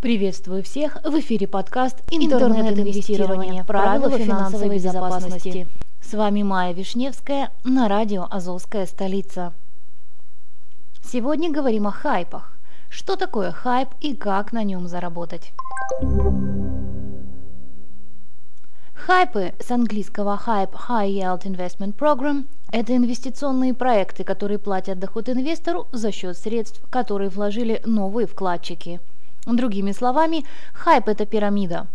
Приветствую всех! В эфире подкаст «Интернет-инвестирование. Правила финансовой безопасности». С вами Майя Вишневская на радио «Азовская столица». Сегодня говорим о хайпах. Что такое хайп и как на нем заработать? Хайпы с английского Hype High Yield Investment Program – это инвестиционные проекты, которые платят доход инвестору за счет средств, которые вложили новые вкладчики – Другими словами, хайп – это пирамида.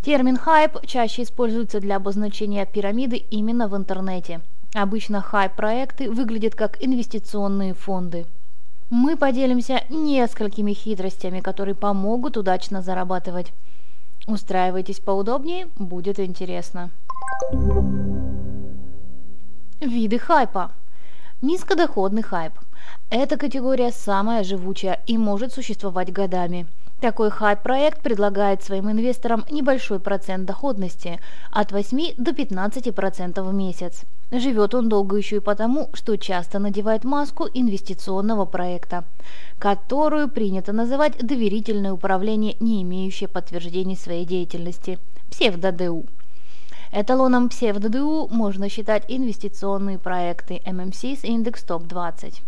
Термин хайп чаще используется для обозначения пирамиды именно в интернете. Обычно хайп-проекты выглядят как инвестиционные фонды. Мы поделимся несколькими хитростями, которые помогут удачно зарабатывать. Устраивайтесь поудобнее, будет интересно. Виды хайпа. Низкодоходный хайп. Эта категория самая живучая и может существовать годами. Такой хайп-проект предлагает своим инвесторам небольшой процент доходности от 8 до 15% в месяц. Живет он долго еще и потому, что часто надевает маску инвестиционного проекта, которую принято называть доверительное управление, не имеющее подтверждений своей деятельности – псевдо-ДУ. Эталоном псевдо-ДУ можно считать инвестиционные проекты MMC's Index Top 20.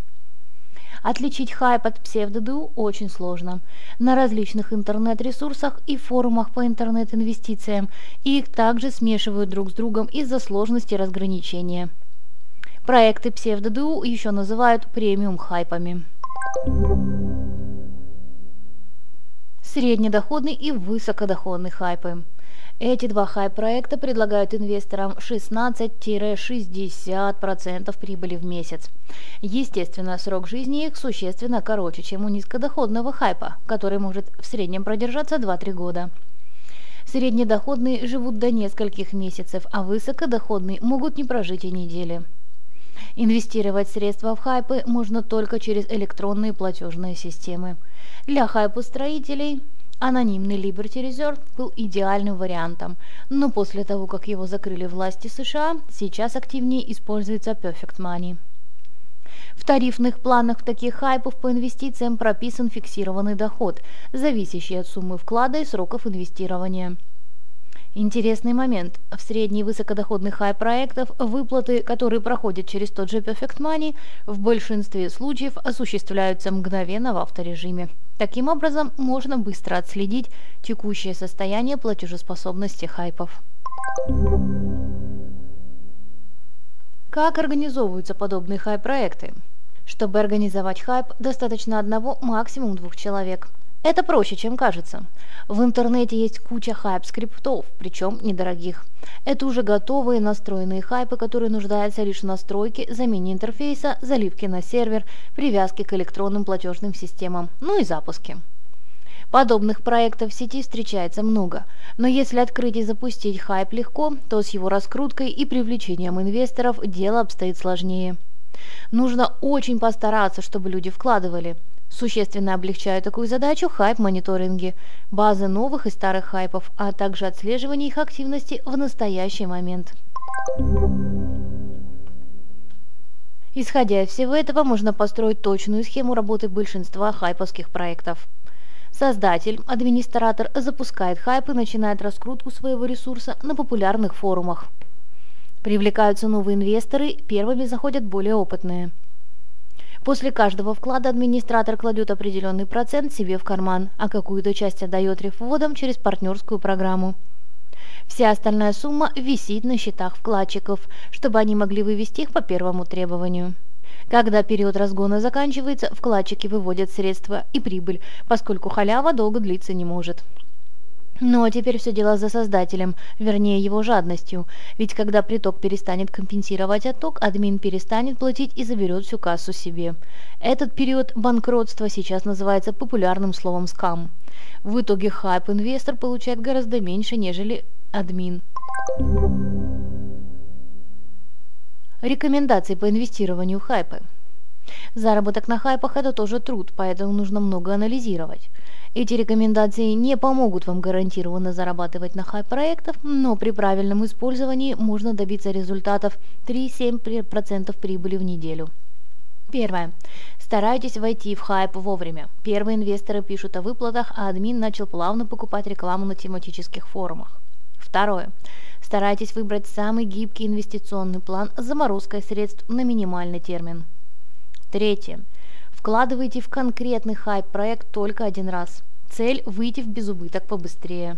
Отличить хайп от псевдоду очень сложно. На различных интернет-ресурсах и форумах по интернет-инвестициям их также смешивают друг с другом из-за сложности разграничения. Проекты псевдоду еще называют премиум-хайпами. Среднедоходный и высокодоходный хайпы. Эти два хай-проекта предлагают инвесторам 16-60% прибыли в месяц. Естественно, срок жизни их существенно короче, чем у низкодоходного хайпа, который может в среднем продержаться 2-3 года. Среднедоходные живут до нескольких месяцев, а высокодоходные могут не прожить и недели. Инвестировать средства в хайпы можно только через электронные платежные системы. Для хайпостроителей Анонимный Liberty Reserve был идеальным вариантом, но после того, как его закрыли власти США, сейчас активнее используется Perfect Money. В тарифных планах таких хайпов по инвестициям прописан фиксированный доход, зависящий от суммы вклада и сроков инвестирования. Интересный момент. В средней высокодоходных хай-проектов выплаты, которые проходят через тот же Perfect Money, в большинстве случаев осуществляются мгновенно в авторежиме. Таким образом, можно быстро отследить текущее состояние платежеспособности хайпов. Как организовываются подобные хай-проекты? Чтобы организовать хайп, достаточно одного, максимум двух человек – это проще, чем кажется. В интернете есть куча хайп-скриптов, причем недорогих. Это уже готовые настроенные хайпы, которые нуждаются лишь в настройке, замене интерфейса, заливке на сервер, привязке к электронным платежным системам, ну и запуске. Подобных проектов в сети встречается много, но если открыть и запустить хайп легко, то с его раскруткой и привлечением инвесторов дело обстоит сложнее. Нужно очень постараться, чтобы люди вкладывали – Существенно облегчают такую задачу хайп-мониторинги, базы новых и старых хайпов, а также отслеживание их активности в настоящий момент. Исходя из всего этого, можно построить точную схему работы большинства хайповских проектов. Создатель, администратор запускает хайп и начинает раскрутку своего ресурса на популярных форумах. Привлекаются новые инвесторы, первыми заходят более опытные – После каждого вклада администратор кладет определенный процент себе в карман, а какую-то часть отдает рефводам через партнерскую программу. Вся остальная сумма висит на счетах вкладчиков, чтобы они могли вывести их по первому требованию. Когда период разгона заканчивается, вкладчики выводят средства и прибыль, поскольку халява долго длиться не может. Ну а теперь все дело за создателем, вернее его жадностью. Ведь когда приток перестанет компенсировать отток, админ перестанет платить и заберет всю кассу себе. Этот период банкротства сейчас называется популярным словом «скам». В итоге хайп-инвестор получает гораздо меньше, нежели админ. Рекомендации по инвестированию хайпы. Заработок на хайпах – это тоже труд, поэтому нужно много анализировать. Эти рекомендации не помогут вам гарантированно зарабатывать на хайп-проектах, но при правильном использовании можно добиться результатов 3-7% прибыли в неделю. Первое. Старайтесь войти в хайп вовремя. Первые инвесторы пишут о выплатах, а админ начал плавно покупать рекламу на тематических форумах. Второе. Старайтесь выбрать самый гибкий инвестиционный план с заморозкой средств на минимальный термин. Третье. Вкладывайте в конкретный хайп-проект только один раз. Цель – выйти в безубыток побыстрее.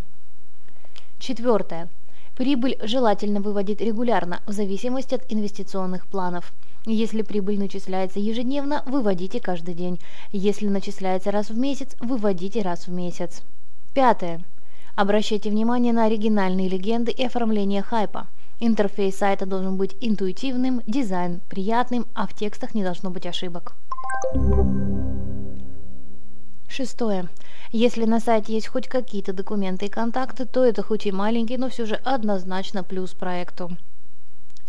Четвертое. Прибыль желательно выводить регулярно, в зависимости от инвестиционных планов. Если прибыль начисляется ежедневно, выводите каждый день. Если начисляется раз в месяц, выводите раз в месяц. Пятое. Обращайте внимание на оригинальные легенды и оформление хайпа. Интерфейс сайта должен быть интуитивным, дизайн приятным, а в текстах не должно быть ошибок. Шестое. Если на сайте есть хоть какие-то документы и контакты, то это хоть и маленький, но все же однозначно плюс проекту.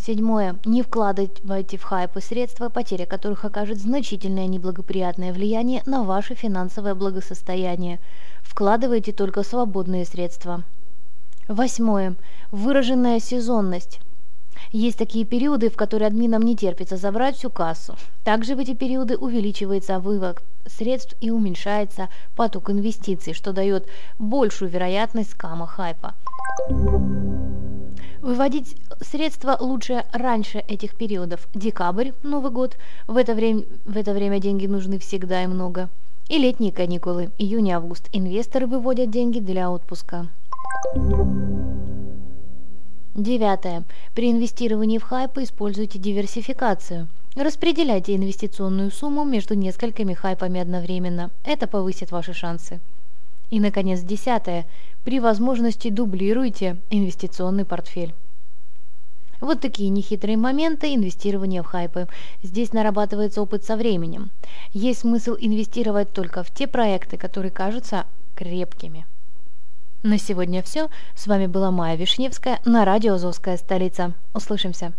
Седьмое. Не вкладывайте в хайпы средства, потеря которых окажет значительное неблагоприятное влияние на ваше финансовое благосостояние. Вкладывайте только свободные средства. Восьмое. Выраженная сезонность. Есть такие периоды, в которые админам не терпится забрать всю кассу. Также в эти периоды увеличивается вывод средств и уменьшается поток инвестиций, что дает большую вероятность скама хайпа. Выводить средства лучше раньше этих периодов. Декабрь, Новый год. В это время, в это время деньги нужны всегда и много. И летние каникулы, июнь-август. Инвесторы выводят деньги для отпуска. Девятое. При инвестировании в хайпы используйте диверсификацию. Распределяйте инвестиционную сумму между несколькими хайпами одновременно. Это повысит ваши шансы. И, наконец, десятое. При возможности дублируйте инвестиционный портфель. Вот такие нехитрые моменты инвестирования в хайпы. Здесь нарабатывается опыт со временем. Есть смысл инвестировать только в те проекты, которые кажутся крепкими. На сегодня все. С вами была Майя Вишневская на радио «Азовская столица». Услышимся.